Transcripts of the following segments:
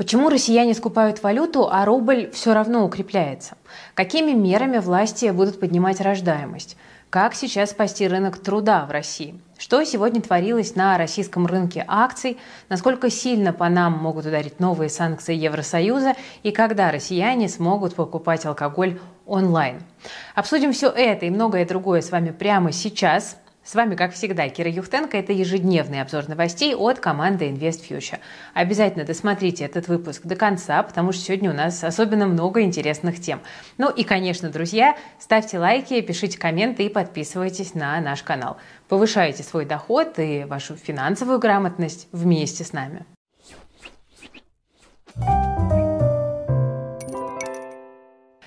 Почему россияне скупают валюту, а рубль все равно укрепляется? Какими мерами власти будут поднимать рождаемость? Как сейчас спасти рынок труда в России? Что сегодня творилось на российском рынке акций? Насколько сильно по нам могут ударить новые санкции Евросоюза? И когда россияне смогут покупать алкоголь онлайн? Обсудим все это и многое другое с вами прямо сейчас. С вами, как всегда, Кира Юхтенко. Это ежедневный обзор новостей от команды Invest Future. Обязательно досмотрите этот выпуск до конца, потому что сегодня у нас особенно много интересных тем. Ну и, конечно, друзья, ставьте лайки, пишите комменты и подписывайтесь на наш канал. Повышайте свой доход и вашу финансовую грамотность вместе с нами.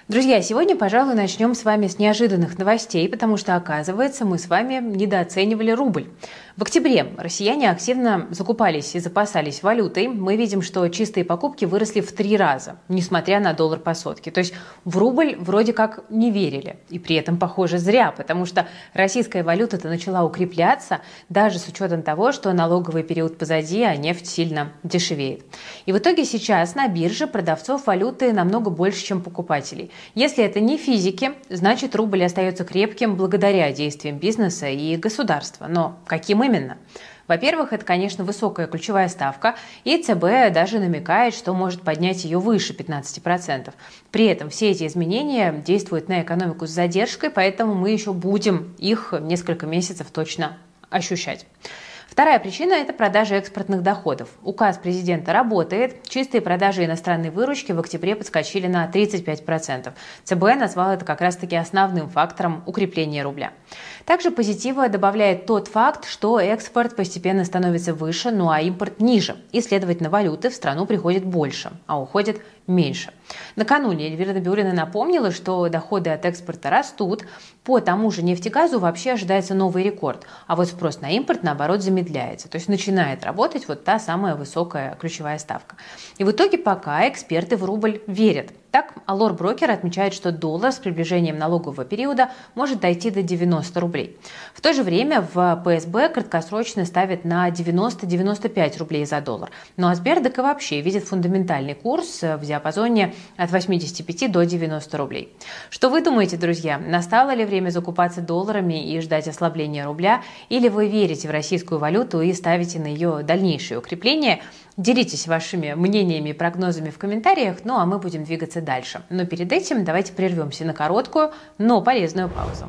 Друзья, сегодня, пожалуй, начнем с вами с неожиданных новостей, потому что, оказывается, мы с вами недооценивали рубль. В октябре россияне активно закупались и запасались валютой. Мы видим, что чистые покупки выросли в три раза, несмотря на доллар по сотке. То есть в рубль вроде как не верили. И при этом, похоже, зря, потому что российская валюта-то начала укрепляться, даже с учетом того, что налоговый период позади, а нефть сильно дешевеет. И в итоге сейчас на бирже продавцов валюты намного больше, чем покупателей. Если это не физики, значит рубль остается крепким благодаря действиям бизнеса и государства. Но каким именно? Во-первых, это, конечно, высокая ключевая ставка, и ЦБ даже намекает, что может поднять ее выше 15%. При этом все эти изменения действуют на экономику с задержкой, поэтому мы еще будем их несколько месяцев точно ощущать. Вторая причина – это продажи экспортных доходов. Указ президента работает. Чистые продажи иностранной выручки в октябре подскочили на 35%. ЦБ назвал это как раз-таки основным фактором укрепления рубля. Также позитива добавляет тот факт, что экспорт постепенно становится выше, ну а импорт ниже. И, следовательно, валюты в страну приходит больше, а уходит меньше. Накануне Эльвира Набиулина напомнила, что доходы от экспорта растут. По тому же нефтегазу вообще ожидается новый рекорд. А вот спрос на импорт, наоборот, замедляется. То есть начинает работать вот та самая высокая ключевая ставка. И в итоге пока эксперты в рубль верят. Так, Алор Брокер отмечает, что доллар с приближением налогового периода может дойти до 90 рублей. В то же время в ПСБ краткосрочно ставят на 90-95 рублей за доллар. Ну а Сбердок и вообще видит фундаментальный курс в диапазоне от 85 до 90 рублей. Что вы думаете, друзья? Настало ли время закупаться долларами и ждать ослабления рубля? Или вы верите в российскую валюту и ставите на ее дальнейшее укрепление? Делитесь вашими мнениями и прогнозами в комментариях, ну а мы будем двигаться дальше. Но перед этим давайте прервемся на короткую, но полезную паузу.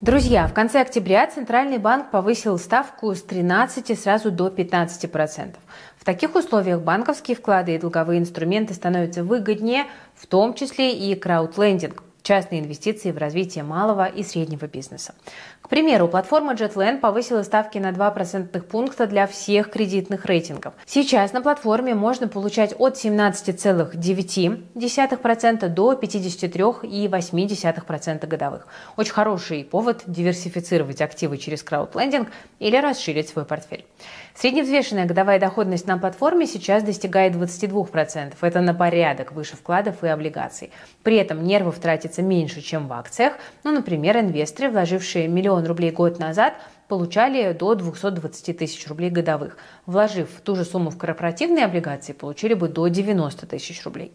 Друзья, в конце октября Центральный банк повысил ставку с 13 сразу до 15%. В таких условиях банковские вклады и долговые инструменты становятся выгоднее, в том числе и краудлендинг – частные инвестиции в развитие малого и среднего бизнеса. К примеру, платформа JetLand повысила ставки на 2 процентных пункта для всех кредитных рейтингов. Сейчас на платформе можно получать от 17,9% до 53,8% годовых. Очень хороший повод диверсифицировать активы через краудлендинг или расширить свой портфель. Средневзвешенная годовая доходность на платформе сейчас достигает 22%. Это на порядок выше вкладов и облигаций. При этом нервов тратится меньше, чем в акциях. Ну, например, инвесторы, вложившие миллион рублей год назад, получали до 220 тысяч рублей годовых. Вложив ту же сумму в корпоративные облигации, получили бы до 90 тысяч рублей.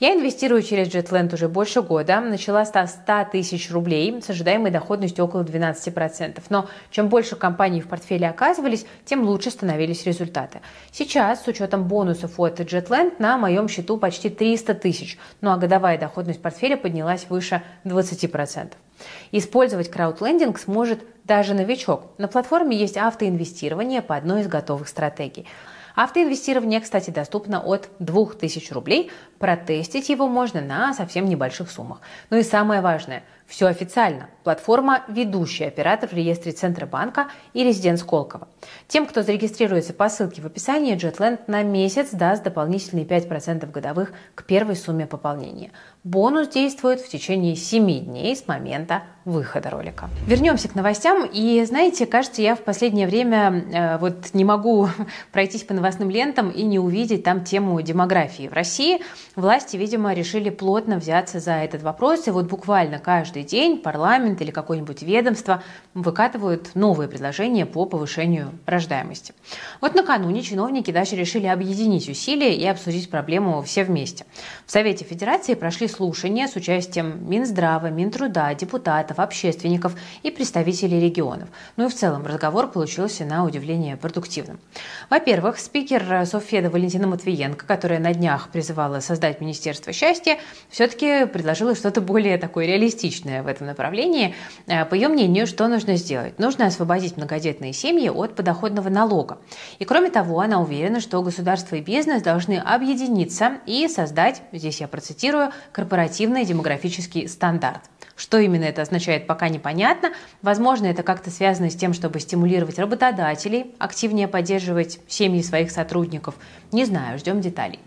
Я инвестирую через JetLand уже больше года. Начала с 100 тысяч рублей с ожидаемой доходностью около 12%. Но чем больше компаний в портфеле оказывались, тем лучше становились результаты. Сейчас, с учетом бонусов от JetLand, на моем счету почти 300 тысяч. Ну а годовая доходность портфеля поднялась выше 20%. Использовать краудлендинг сможет даже новичок. На платформе есть автоинвестирование по одной из готовых стратегий. Автоинвестирование, кстати, доступно от 2000 рублей. Протестить его можно на совсем небольших суммах. Ну и самое важное – все официально. Платформа – ведущий оператор в реестре Центробанка и резидент Сколково. Тем, кто зарегистрируется по ссылке в описании, JetLand на месяц даст дополнительные 5% годовых к первой сумме пополнения. Бонус действует в течение 7 дней с момента выхода ролика. Вернемся к новостям. И знаете, кажется, я в последнее время э, вот не могу пройтись по новостным лентам и не увидеть там тему демографии. В России власти, видимо, решили плотно взяться за этот вопрос. И вот буквально каждый каждый день парламент или какое-нибудь ведомство выкатывают новые предложения по повышению рождаемости. Вот накануне чиновники даже решили объединить усилия и обсудить проблему все вместе. В Совете Федерации прошли слушания с участием Минздрава, Минтруда, депутатов, общественников и представителей регионов. Ну и в целом разговор получился на удивление продуктивным. Во-первых, спикер Софеда Валентина Матвиенко, которая на днях призывала создать Министерство счастья, все-таки предложила что-то более такое реалистичное в этом направлении. Э, по ее мнению, что нужно сделать? Нужно освободить многодетные семьи от подоходного налога. И кроме того, она уверена, что государство и бизнес должны объединиться и создать, здесь я процитирую, корпоративный демографический стандарт. Что именно это означает, пока непонятно. Возможно, это как-то связано с тем, чтобы стимулировать работодателей, активнее поддерживать семьи своих сотрудников. Не знаю, ждем деталей.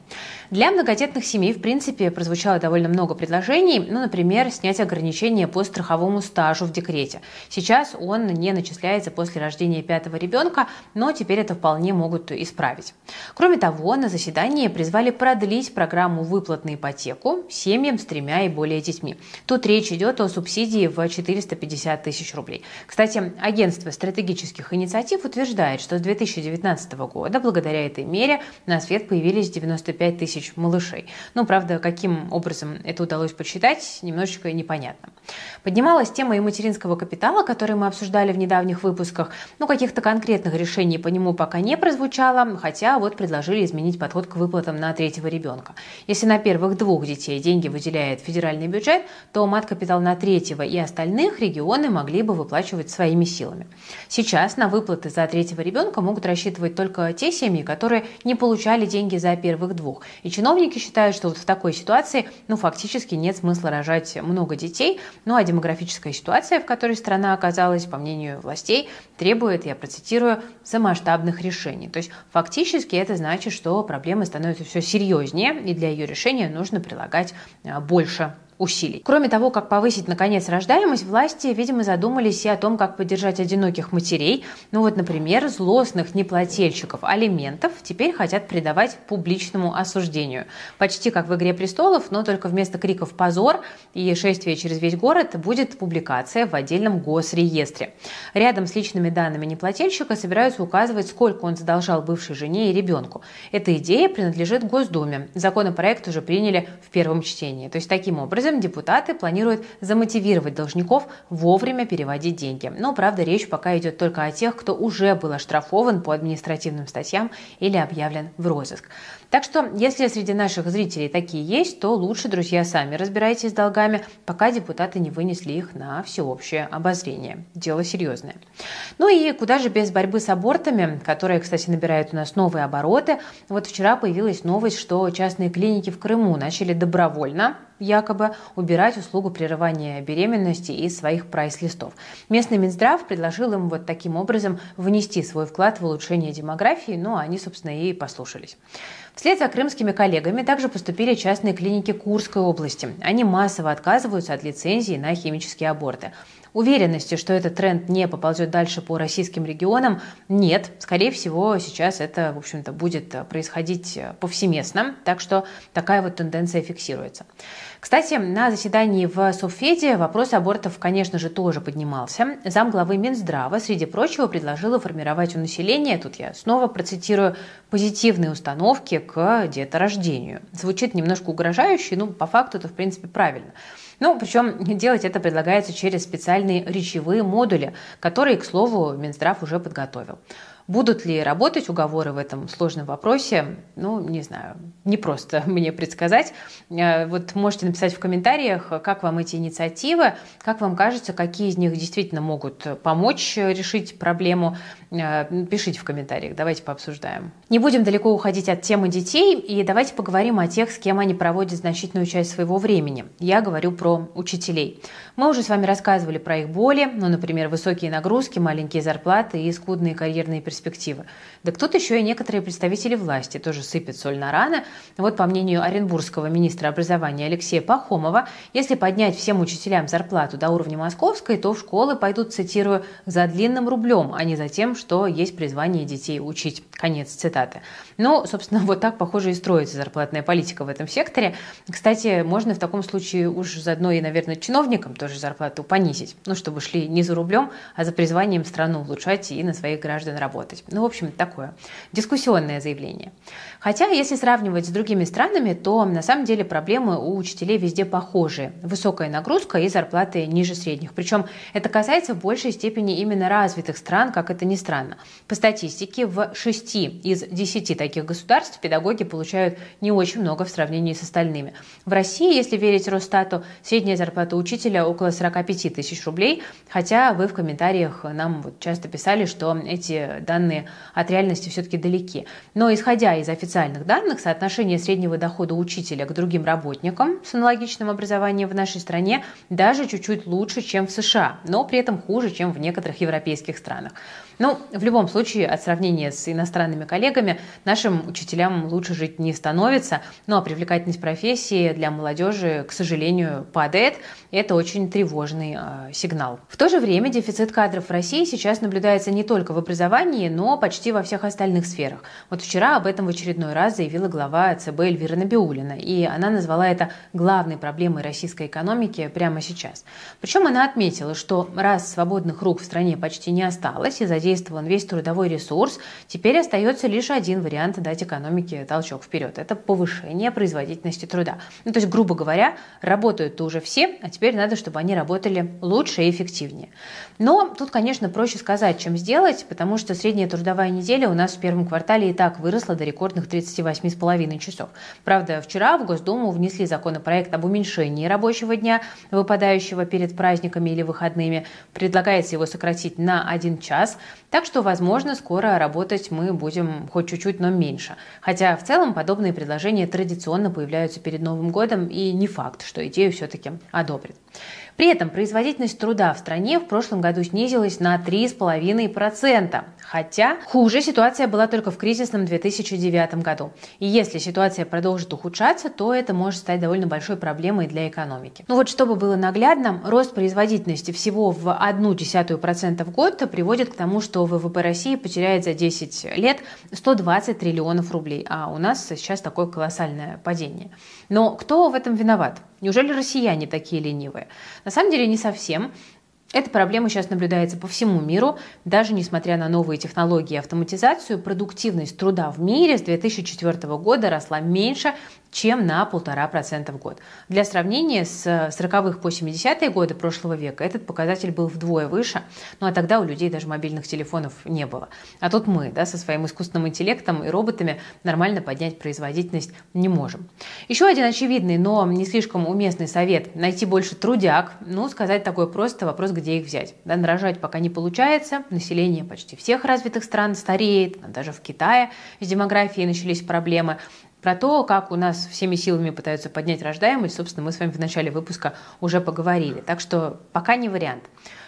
Для многодетных семей, в принципе, прозвучало довольно много предложений. Ну, например, снять ограничения по страховому стажу в декрете. Сейчас он не начисляется после рождения пятого ребенка, но теперь это вполне могут исправить. Кроме того, на заседании призвали продлить программу выплат на ипотеку семьям с тремя и более детьми. Тут речь идет о субсидии в 450 тысяч рублей. Кстати, агентство стратегических инициатив утверждает, что с 2019 года благодаря этой мере на свет появились 95 тысяч тысяч малышей. Ну, правда, каким образом это удалось подсчитать, немножечко непонятно. Поднималась тема и материнского капитала, который мы обсуждали в недавних выпусках. Ну, каких-то конкретных решений по нему пока не прозвучало, хотя вот предложили изменить подход к выплатам на третьего ребенка. Если на первых двух детей деньги выделяет федеральный бюджет, то мат-капитал на третьего и остальных регионы могли бы выплачивать своими силами. Сейчас на выплаты за третьего ребенка могут рассчитывать только те семьи, которые не получали деньги за первых двух. И чиновники считают, что вот в такой ситуации ну, фактически нет смысла рожать много детей. Ну а демографическая ситуация, в которой страна оказалась, по мнению властей, требует, я процитирую, самоштабных решений. То есть фактически это значит, что проблема становится все серьезнее, и для ее решения нужно прилагать а, больше усилий. Кроме того, как повысить, наконец, рождаемость, власти, видимо, задумались и о том, как поддержать одиноких матерей. Ну вот, например, злостных неплательщиков алиментов теперь хотят предавать публичному осуждению. Почти как в «Игре престолов», но только вместо криков «позор» и шествия через весь город будет публикация в отдельном госреестре. Рядом с личными данными неплательщика собираются указывать, сколько он задолжал бывшей жене и ребенку. Эта идея принадлежит Госдуме. Законопроект уже приняли в первом чтении. То есть таким образом образом депутаты планируют замотивировать должников вовремя переводить деньги. Но, правда, речь пока идет только о тех, кто уже был оштрафован по административным статьям или объявлен в розыск. Так что, если среди наших зрителей такие есть, то лучше, друзья, сами разбирайтесь с долгами, пока депутаты не вынесли их на всеобщее обозрение. Дело серьезное. Ну и куда же без борьбы с абортами, которые, кстати, набирают у нас новые обороты. Вот вчера появилась новость, что частные клиники в Крыму начали добровольно якобы убирать услугу прерывания беременности из своих прайс-листов. Местный Минздрав предложил им вот таким образом внести свой вклад в улучшение демографии, ну а они, собственно, и послушались. Вслед за крымскими коллегами также поступили частные клиники Курской области. Они массово отказываются от лицензии на химические аборты. Уверенности, что этот тренд не поползет дальше по российским регионам, нет. Скорее всего, сейчас это, в общем-то, будет происходить повсеместно, так что такая вот тенденция фиксируется. Кстати, на заседании в Совфеде вопрос абортов, конечно же, тоже поднимался. Зам главы Минздрава, среди прочего, предложила формировать у населения, тут я снова процитирую, позитивные установки к деторождению. Звучит немножко угрожающе, но по факту это, в принципе, правильно. Ну, причем делать это предлагается через специальные речевые модули, которые, к слову, Минздрав уже подготовил. Будут ли работать уговоры в этом сложном вопросе? Ну, не знаю, не просто мне предсказать. Э, вот можете написать в комментариях, как вам эти инициативы, как вам кажется, какие из них действительно могут помочь решить проблему. Э, пишите в комментариях, давайте пообсуждаем. Не будем далеко уходить от темы детей, и давайте поговорим о тех, с кем они проводят значительную часть своего времени. Я говорю про учителей. Мы уже с вами рассказывали про их боли, ну, например, высокие нагрузки, маленькие зарплаты и скудные карьерные перспективы перспективы. Да тут еще и некоторые представители власти тоже сыпят соль на раны. Вот по мнению оренбургского министра образования Алексея Пахомова, если поднять всем учителям зарплату до уровня московской, то в школы пойдут, цитирую, «за длинным рублем, а не за тем, что есть призвание детей учить». Конец цитаты. Ну, собственно, вот так, похоже, и строится зарплатная политика в этом секторе. Кстати, можно в таком случае уж заодно и, наверное, чиновникам тоже зарплату понизить, ну, чтобы шли не за рублем, а за призванием страну улучшать и на своих граждан работать. Ну, в общем, такое дискуссионное заявление. Хотя, если сравнивать с другими странами, то на самом деле проблемы у учителей везде похожие. Высокая нагрузка и зарплаты ниже средних. Причем это касается в большей степени именно развитых стран, как это ни странно. По статистике, в 6 из 10 таких государств педагоги получают не очень много в сравнении с остальными. В России, если верить Росстату, средняя зарплата учителя около 45 тысяч рублей, хотя вы в комментариях нам вот часто писали, что эти данные от реальности все-таки далеки. Но исходя из официальных данных соотношение среднего дохода учителя к другим работникам с аналогичным образованием в нашей стране даже чуть-чуть лучше, чем в США, но при этом хуже, чем в некоторых европейских странах. Ну, в любом случае, от сравнения с иностранными коллегами, нашим учителям лучше жить не становится. Ну, а привлекательность профессии для молодежи, к сожалению, падает. Это очень тревожный э, сигнал. В то же время дефицит кадров в России сейчас наблюдается не только в образовании, но почти во всех остальных сферах. Вот вчера об этом в очередной раз заявила глава ЦБ Эльвира Набиулина, и она назвала это главной проблемой российской экономики прямо сейчас. Причем она отметила, что раз свободных рук в стране почти не осталось из-за задействован весь трудовой ресурс, теперь остается лишь один вариант дать экономике толчок вперед. Это повышение производительности труда. Ну, то есть, грубо говоря, работают-то уже все, а теперь надо, чтобы они работали лучше и эффективнее. Но тут, конечно, проще сказать, чем сделать, потому что средняя трудовая неделя у нас в первом квартале и так выросла до рекордных 38,5 часов. Правда, вчера в Госдуму внесли законопроект об уменьшении рабочего дня, выпадающего перед праздниками или выходными. Предлагается его сократить на один час. Так что, возможно, скоро работать мы будем хоть чуть-чуть, но меньше. Хотя в целом подобные предложения традиционно появляются перед Новым годом, и не факт, что идею все-таки одобрят. При этом производительность труда в стране в прошлом году снизилась на 3,5%. Хотя хуже ситуация была только в кризисном 2009 году. И если ситуация продолжит ухудшаться, то это может стать довольно большой проблемой для экономики. Ну вот чтобы было наглядно, рост производительности всего в 0,1% в год приводит к тому, что ВВП России потеряет за 10 лет 120 триллионов рублей. А у нас сейчас такое колоссальное падение. Но кто в этом виноват? Неужели россияне такие ленивые? На самом деле не совсем. Эта проблема сейчас наблюдается по всему миру. Даже несмотря на новые технологии и автоматизацию, продуктивность труда в мире с 2004 года росла меньше, чем на полтора процента в год. Для сравнения, с 40-х по 70-е годы прошлого века этот показатель был вдвое выше, ну а тогда у людей даже мобильных телефонов не было. А тут мы да, со своим искусственным интеллектом и роботами нормально поднять производительность не можем. Еще один очевидный, но не слишком уместный совет – найти больше трудяг. Ну, сказать такое просто, вопрос, где их взять. Да, нарожать пока не получается, население почти всех развитых стран стареет, даже в Китае с демографией начались проблемы. Про то, как у нас всеми силами пытаются поднять рождаемость, собственно, мы с вами в начале выпуска уже поговорили. Так что пока не вариант.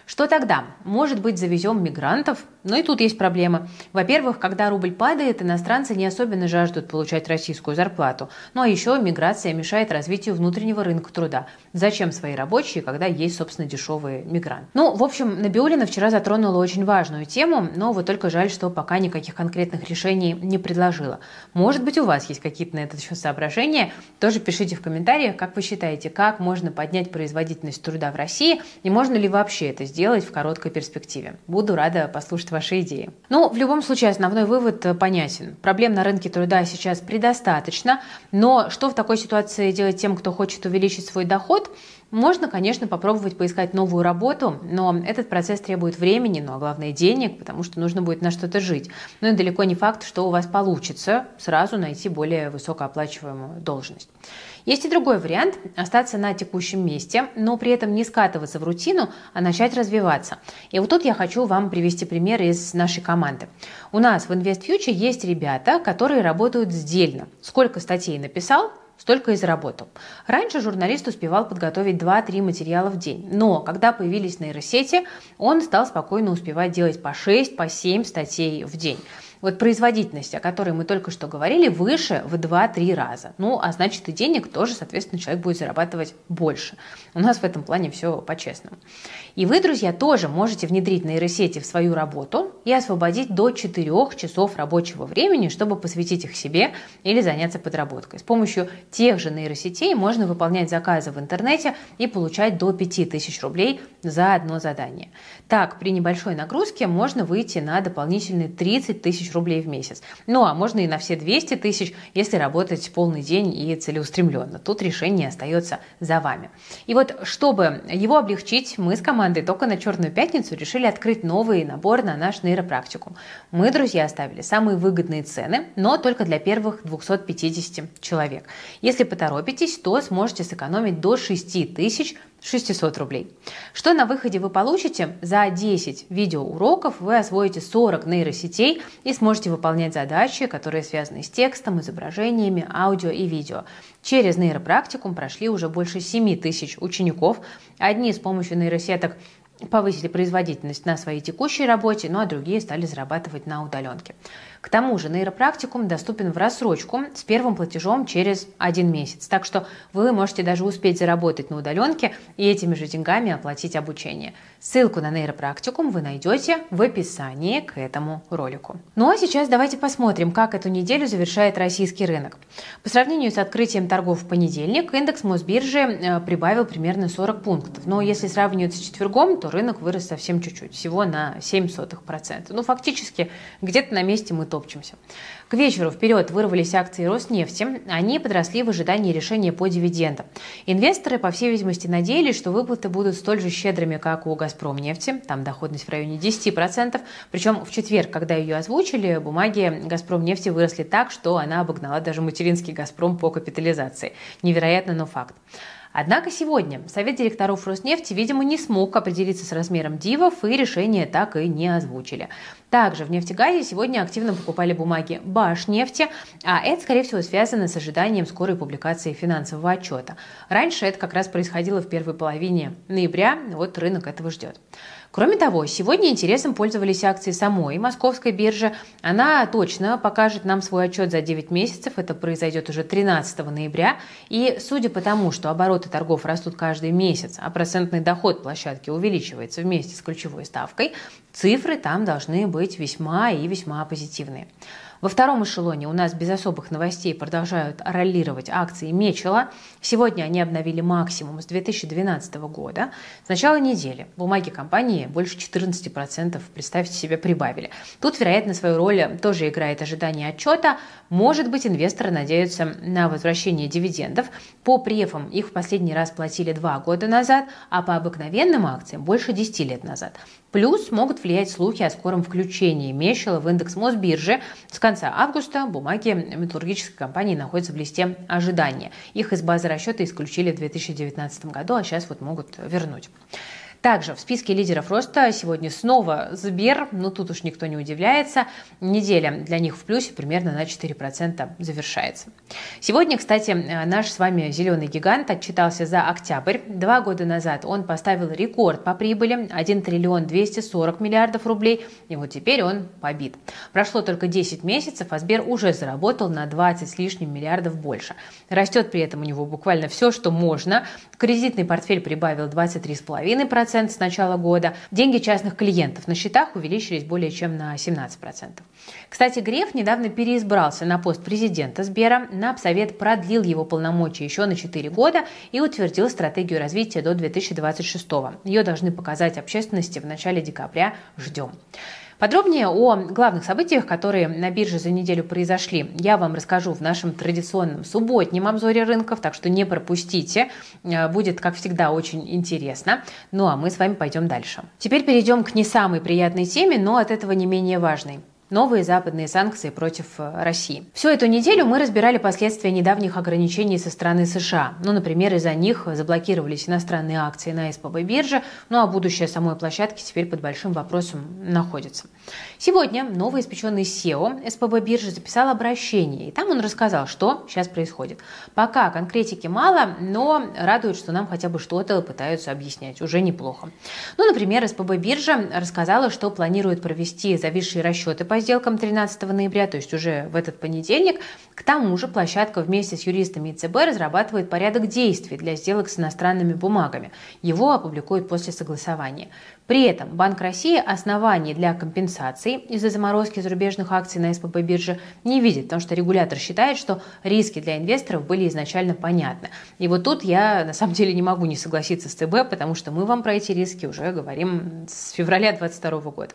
Что тогда? Может быть, завезем мигрантов? Но и тут есть проблемы. Во-первых, когда рубль падает, иностранцы не особенно жаждут получать российскую зарплату. Ну а еще миграция мешает развитию внутреннего рынка труда. Зачем свои рабочие, когда есть, собственно, дешевые мигранты? Ну, в общем, Набиулина вчера затронула очень важную тему, но вот только жаль, что пока никаких конкретных решений не предложила. Может быть, у вас есть какие-то на этот счет соображения? Тоже пишите в комментариях, как вы считаете, как можно поднять производительность труда в России и можно ли вообще это сделать сделать в короткой перспективе. Буду рада послушать ваши идеи. Ну, в любом случае, основной вывод э, понятен. Проблем на рынке труда сейчас предостаточно, но что в такой ситуации делать тем, кто хочет увеличить свой доход? Можно, конечно, попробовать поискать новую работу, но этот процесс требует времени, ну а главное денег, потому что нужно будет на что-то жить. Ну и далеко не факт, что у вас получится сразу найти более высокооплачиваемую должность. Есть и другой вариант – остаться на текущем месте, но при этом не скатываться в рутину, а начать развиваться. И вот тут я хочу вам привести пример из нашей команды. У нас в InvestFuture есть ребята, которые работают сдельно. Сколько статей написал, столько и заработал. Раньше журналист успевал подготовить 2-3 материала в день, но когда появились нейросети, он стал спокойно успевать делать по 6, по 7 статей в день. Вот производительность, о которой мы только что говорили, выше в 2-3 раза. Ну, а значит и денег тоже, соответственно, человек будет зарабатывать больше. У нас в этом плане все по-честному. И вы, друзья, тоже можете внедрить нейросети в свою работу и освободить до 4 часов рабочего времени, чтобы посвятить их себе или заняться подработкой. С помощью тех же нейросетей можно выполнять заказы в интернете и получать до 5000 рублей за одно задание. Так, при небольшой нагрузке можно выйти на дополнительные 30 тысяч тысяч рублей в месяц. Ну, а можно и на все 200 тысяч, если работать полный день и целеустремленно. Тут решение остается за вами. И вот, чтобы его облегчить, мы с командой только на Черную пятницу решили открыть новый набор на наш нейропрактикум. Мы, друзья, оставили самые выгодные цены, но только для первых 250 человек. Если поторопитесь, то сможете сэкономить до 6 тысяч 600 рублей. Что на выходе вы получите? За 10 видеоуроков вы освоите 40 нейросетей и сможете выполнять задачи, которые связаны с текстом, изображениями, аудио и видео. Через нейропрактикум прошли уже больше 7 тысяч учеников. Одни с помощью нейросеток повысили производительность на своей текущей работе, ну а другие стали зарабатывать на удаленке. К тому же нейропрактикум доступен в рассрочку с первым платежом через один месяц. Так что вы можете даже успеть заработать на удаленке и этими же деньгами оплатить обучение. Ссылку на нейропрактикум вы найдете в описании к этому ролику. Ну а сейчас давайте посмотрим, как эту неделю завершает российский рынок. По сравнению с открытием торгов в понедельник, индекс Мосбиржи э, прибавил примерно 40 пунктов. Но если сравнивать с четвергом, то рынок вырос совсем чуть-чуть, всего на 0,07%. Ну фактически где-то на месте мы топчемся. К вечеру вперед вырвались акции Роснефти. Они подросли в ожидании решения по дивидендам. Инвесторы, по всей видимости, надеялись, что выплаты будут столь же щедрыми, как у Газпромнефти. Там доходность в районе 10%. Причем в четверг, когда ее озвучили, бумаги Газпромнефти выросли так, что она обогнала даже материнский Газпром по капитализации. Невероятно, но факт. Однако сегодня Совет директоров Роснефти, видимо, не смог определиться с размером дивов и решение так и не озвучили. Также в нефтегазе сегодня активно покупали бумаги Башнефти, а это, скорее всего, связано с ожиданием скорой публикации финансового отчета. Раньше это как раз происходило в первой половине ноября, вот рынок этого ждет. Кроме того, сегодня интересом пользовались акции самой московской биржи. Она точно покажет нам свой отчет за 9 месяцев. Это произойдет уже 13 ноября. И судя по тому, что обороты торгов растут каждый месяц, а процентный доход площадки увеличивается вместе с ключевой ставкой, цифры там должны быть весьма и весьма позитивные. Во втором эшелоне у нас без особых новостей продолжают роллировать акции Мечела. Сегодня они обновили максимум с 2012 года. С начала недели бумаги компании больше 14%, представьте себе, прибавили. Тут, вероятно, свою роль тоже играет ожидание отчета. Может быть, инвесторы надеются на возвращение дивидендов. По префам их в последний раз платили два года назад, а по обыкновенным акциям больше 10 лет назад. Плюс могут влиять слухи о скором включении Мещела в индекс Мосбиржи. С конца августа бумаги металлургической компании находятся в листе ожидания. Их из базы расчета исключили в 2019 году, а сейчас вот могут вернуть. Также в списке лидеров роста сегодня снова Сбер, но тут уж никто не удивляется. Неделя для них в плюсе примерно на 4% завершается. Сегодня, кстати, наш с вами зеленый гигант отчитался за октябрь. Два года назад он поставил рекорд по прибыли 1 триллион 240 миллиардов рублей, и вот теперь он побит. Прошло только 10 месяцев, а Сбер уже заработал на 20 с лишним миллиардов больше. Растет при этом у него буквально все, что можно. Кредитный портфель прибавил 23,5%, 10% с начала года. Деньги частных клиентов на счетах увеличились более чем на 17%. Кстати, Греф недавно переизбрался на пост президента Сбера. Напсовет продлил его полномочия еще на 4 года и утвердил стратегию развития до 2026. Ее должны показать общественности в начале декабря. Ждем. Подробнее о главных событиях, которые на бирже за неделю произошли, я вам расскажу в нашем традиционном субботнем обзоре рынков, так что не пропустите. Э, будет, как всегда, очень интересно. Ну а мы с вами пойдем дальше. Теперь перейдем к не самой приятной теме, но от этого не менее важной. Новые западные санкции против э, России. Всю эту неделю мы разбирали последствия недавних ограничений со стороны США. Ну, например, из-за них заблокировались иностранные акции на СПБ бирже, ну а будущее самой площадки теперь под большим вопросом находится. Сегодня новый испеченный SEO СПБ биржи записал обращение, и там он рассказал, что сейчас происходит. Пока конкретики мало, но радует, что нам хотя бы что-то пытаются объяснять. Уже неплохо. Ну, например, СПБ биржа рассказала, что планирует провести зависшие расчеты по сделкам 13 ноября, то есть уже в этот понедельник. К тому же площадка вместе с юристами ЦБ разрабатывает порядок действий для сделок с иностранными бумагами. Его опубликуют после согласования. При этом Банк России оснований для компенсации из-за заморозки зарубежных акций на СПБ бирже не видит, потому что регулятор считает, что риски для инвесторов были изначально понятны. И вот тут я на самом деле не могу не согласиться с ЦБ, потому что мы вам про эти риски уже говорим с февраля 2022 года.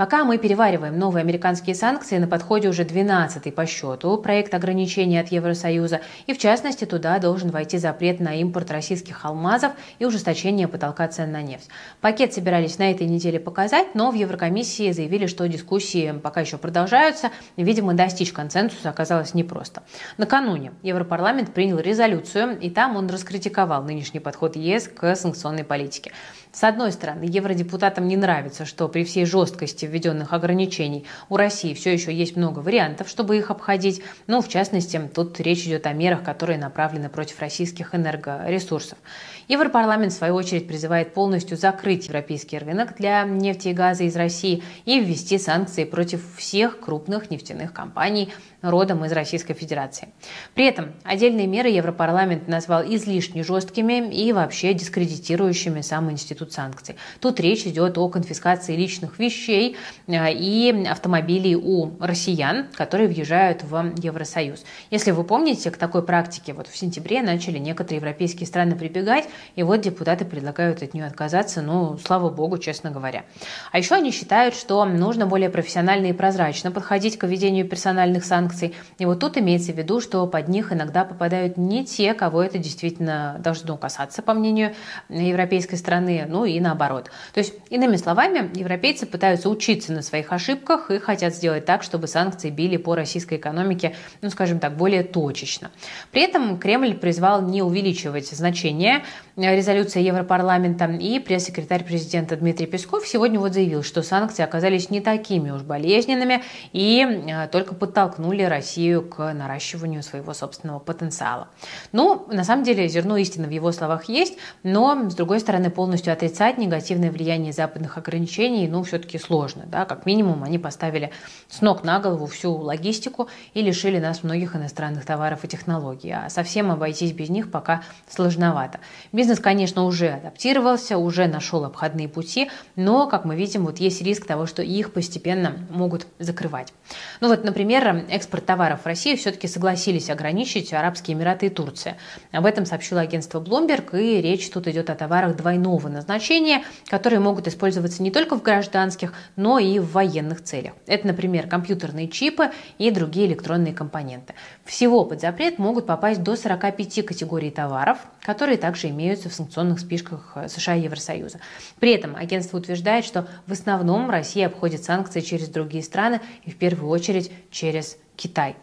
Пока мы перевариваем новые американские санкции, на подходе уже 12-й по счету проект ограничений от Евросоюза, и в частности туда должен войти запрет на импорт российских алмазов и ужесточение потолка цен на нефть. Пакет собирались на этой неделе показать, но в Еврокомиссии заявили, что дискуссии пока еще продолжаются, видимо, достичь консенсуса оказалось непросто. Накануне Европарламент принял резолюцию, и там он раскритиковал нынешний подход ЕС к санкционной политике. С одной стороны, евродепутатам не нравится, что при всей жесткости введенных ограничений у России все еще есть много вариантов, чтобы их обходить. Ну, в частности, тут речь идет о мерах, которые направлены против российских энергоресурсов. Европарламент, в свою очередь, призывает полностью закрыть европейский рынок для нефти и газа из России и ввести санкции против всех крупных нефтяных компаний, родом из Российской Федерации. При этом отдельные меры Европарламент назвал излишне жесткими и вообще дискредитирующими сам институт санкций. Тут речь идет о конфискации личных вещей э, и автомобилей у россиян, которые въезжают в Евросоюз. Если вы помните, к такой практике вот в сентябре начали некоторые европейские страны прибегать, и вот депутаты предлагают от нее отказаться, ну, слава богу, честно говоря. А еще они считают, что нужно более профессионально и прозрачно подходить к введению персональных санкций санкций. И вот тут имеется в виду, что под них иногда попадают не те, кого это действительно должно касаться, по мнению европейской страны, ну и наоборот. То есть, иными словами, европейцы пытаются учиться на своих ошибках и хотят сделать так, чтобы санкции били по российской экономике, ну, скажем так, более точечно. При этом Кремль призвал не увеличивать значение резолюции Европарламента, и пресс-секретарь президента Дмитрий Песков сегодня вот заявил, что санкции оказались не такими уж болезненными и э, только подтолкнули Россию к наращиванию своего собственного потенциала. Ну, на самом деле, зерно истины в его словах есть, но, с другой стороны, полностью отрицать негативное влияние западных ограничений, ну, все-таки сложно. Да? Как минимум, они поставили с ног на голову всю логистику и лишили нас многих иностранных товаров и технологий. А совсем обойтись без них пока сложновато. Бизнес, конечно, уже адаптировался, уже нашел обходные пути, но, как мы видим, вот есть риск того, что их постепенно могут закрывать. Ну вот, например, экспорт товаров в Россию все-таки согласились ограничить Арабские Эмираты и Турция. Об этом сообщило агентство Bloomberg, и речь тут идет о товарах двойного назначения, которые могут использоваться не только в гражданских, но и в военных целях. Это, например, компьютерные чипы и другие электронные компоненты. Всего под запрет могут попасть до 45 категорий товаров, которые также имеются в санкционных списках США и Евросоюза. При этом агентство утверждает, что в основном Россия обходит санкции через другие страны и в первую очередь через Китай.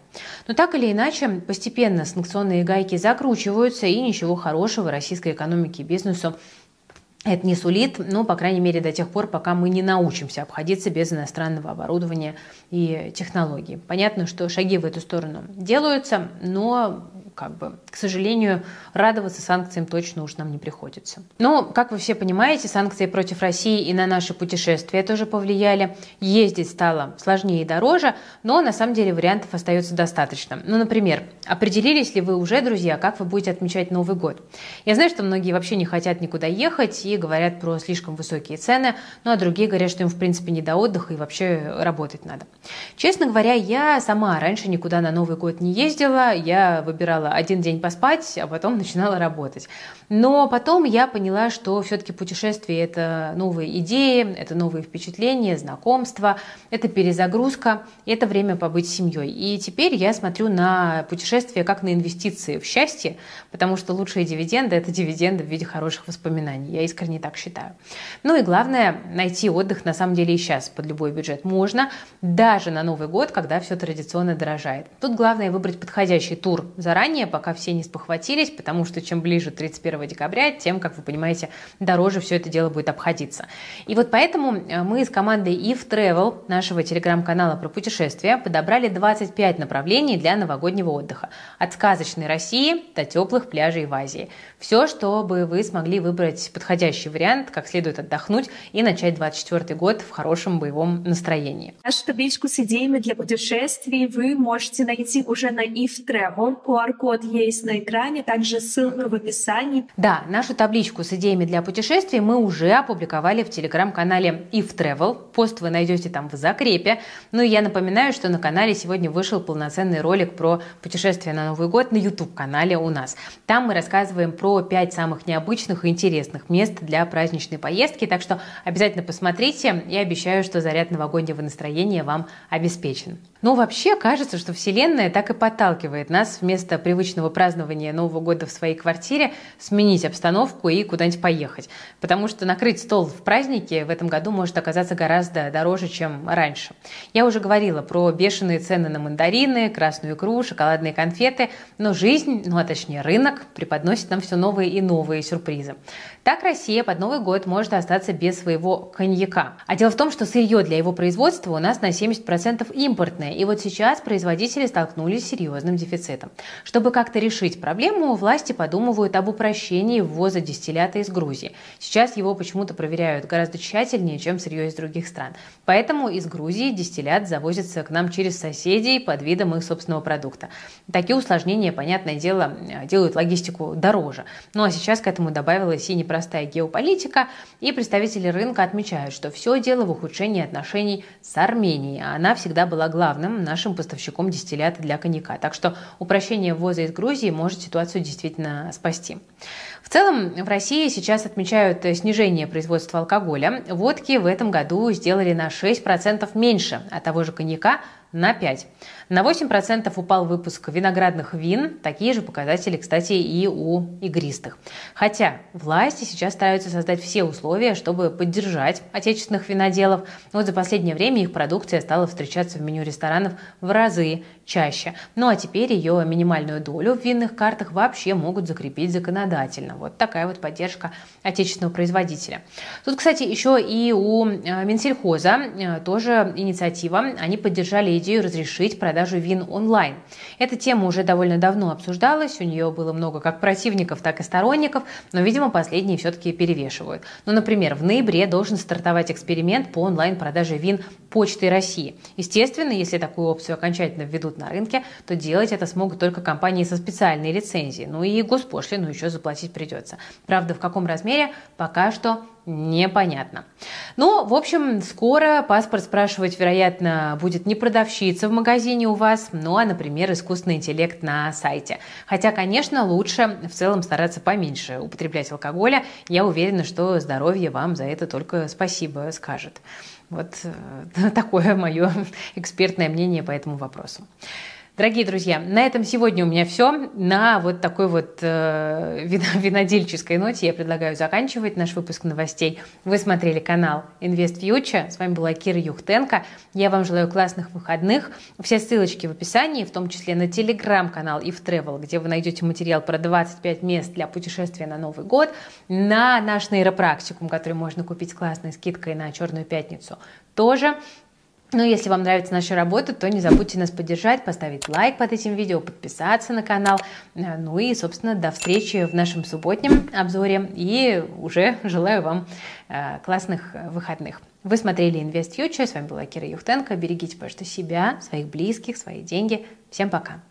Но так или иначе, постепенно санкционные гайки закручиваются, и ничего хорошего российской экономике и бизнесу это не сулит, ну, по крайней мере, до тех пор, пока мы не научимся обходиться без иностранного оборудования и технологий. Понятно, что шаги в эту сторону делаются, но как бы, к сожалению, радоваться санкциям точно уж нам не приходится. Но, как вы все понимаете, санкции против России и на наши путешествия тоже повлияли. Ездить стало сложнее и дороже, но на самом деле вариантов остается достаточно. Ну, например, определились ли вы уже, друзья, как вы будете отмечать Новый год? Я знаю, что многие вообще не хотят никуда ехать и говорят про слишком высокие цены, ну а другие говорят, что им в принципе не до отдыха и вообще работать надо. Честно говоря, я сама раньше никуда на Новый год не ездила, я выбирала один день поспать, а потом начинала работать. Но потом я поняла, что все-таки путешествие – это новые идеи, это новые впечатления, знакомства, это перезагрузка, это время побыть семьей. И теперь я смотрю на путешествие как на инвестиции в счастье, потому что лучшие дивиденды – это дивиденды в виде хороших воспоминаний. Я искренне так считаю. Ну и главное, найти отдых на самом деле и сейчас под любой бюджет можно, даже на Новый год, когда все традиционно дорожает. Тут главное выбрать подходящий тур заранее, пока все не спохватились, потому что чем ближе 31 декабря, тем, как вы понимаете, дороже все это дело будет обходиться. И вот поэтому э, мы с командой If Travel, нашего телеграм-канала про путешествия, подобрали 25 направлений для новогоднего отдыха. От сказочной России до теплых пляжей в Азии. Все, чтобы вы смогли выбрать подходящий вариант, как следует отдохнуть и начать 24 год в хорошем боевом настроении. Нашу табличку с идеями для путешествий вы можете найти уже на If Travel. QR-код есть на экране, также ссылка в описании. Да, нашу табличку с идеями для путешествий мы уже опубликовали в телеграм-канале If Travel. Пост вы найдете там в закрепе. Ну и я напоминаю, что на канале сегодня вышел полноценный ролик про путешествие на Новый год на YouTube-канале у нас. Там мы рассказываем про 5 самых необычных и интересных мест для праздничной поездки, так что обязательно посмотрите и обещаю, что заряд новогоднего настроения вам обеспечен. Ну, вообще кажется, что Вселенная так и подталкивает нас вместо привычного празднования Нового года в своей квартире сменить обстановку и куда-нибудь поехать. Потому что накрыть стол в празднике в этом году может оказаться гораздо дороже, чем раньше. Я уже говорила про бешеные цены на мандарины, красную икру, шоколадные конфеты, но жизнь, ну а точнее рынок, преподносит нам все новые и новые сюрпризы. Так Россия под Новый год может остаться без своего коньяка. А дело в том, что сырье для его производства у нас на 70% импортное, и вот сейчас производители столкнулись с серьезным дефицитом. Чтобы как-то решить проблему, власти подумывают об упрощении ввоза дистиллята из Грузии. Сейчас его почему-то проверяют гораздо тщательнее, чем сырье из других стран. Поэтому из Грузии дистиллят завозится к нам через соседей под видом их собственного продукта. Такие усложнения, понятное дело, делают логистику дороже. Ну а сейчас к этому добавилась и непростая геополитика, и представители рынка отмечают, что все дело в ухудшении отношений с Арменией, а она всегда была главным нашим поставщиком дистиллята для коньяка. Так что упрощение ввоза из Грузии может ситуацию действительно спасти. В целом в России сейчас отмечают снижение производства алкоголя. Водки в этом году сделали на 6% меньше, а того же коньяка на 5. На 8% упал выпуск виноградных вин. Такие же показатели, кстати, и у игристых. Хотя власти сейчас стараются создать все условия, чтобы поддержать отечественных виноделов. Вот за последнее время их продукция стала встречаться в меню ресторанов в разы чаще. Ну а теперь ее минимальную долю в винных картах вообще могут закрепить законодательно. Вот такая вот поддержка отечественного производителя. Тут, кстати, еще и у э, Минсельхоза э, тоже инициатива. Они поддержали идею разрешить продажу продажу вин онлайн. Эта тема уже довольно давно обсуждалась, у нее было много как противников, так и сторонников, но, видимо, последние все-таки перевешивают. Ну, например, в ноябре должен стартовать эксперимент по онлайн-продаже вин Почтой России. Естественно, если такую опцию окончательно введут на рынке, то делать это смогут только компании со специальной лицензией. Ну и госпошлину еще заплатить придется. Правда, в каком размере, пока что непонятно. Ну, в общем, скоро паспорт спрашивать, вероятно, будет не продавщица в магазине у вас, ну, а, например, искусственный интеллект на сайте. Хотя, конечно, лучше в целом стараться поменьше употреблять алкоголя. Я уверена, что здоровье вам за это только спасибо скажет. Вот э, такое мое экспертное мнение по этому вопросу. Дорогие друзья, на этом сегодня у меня все. На вот такой вот э, винодельческой ноте я предлагаю заканчивать наш выпуск новостей. Вы смотрели канал Invest Future. С вами была Кира Юхтенко. Я вам желаю классных выходных. Все ссылочки в описании, в том числе на телеграм-канал If Travel, где вы найдете материал про 25 мест для путешествия на Новый год, на наш нейропрактикум, который можно купить классной скидкой на Черную пятницу, тоже. Но если вам нравится наша работа, то не забудьте нас поддержать, поставить лайк под этим видео, подписаться на канал. Э, ну и, собственно, до встречи в нашем субботнем обзоре. И уже желаю вам э, классных выходных. Вы смотрели Invest Future. С вами была Кира Юхтенко. Берегите, пожалуйста, себя, своих близких, свои деньги. Всем пока.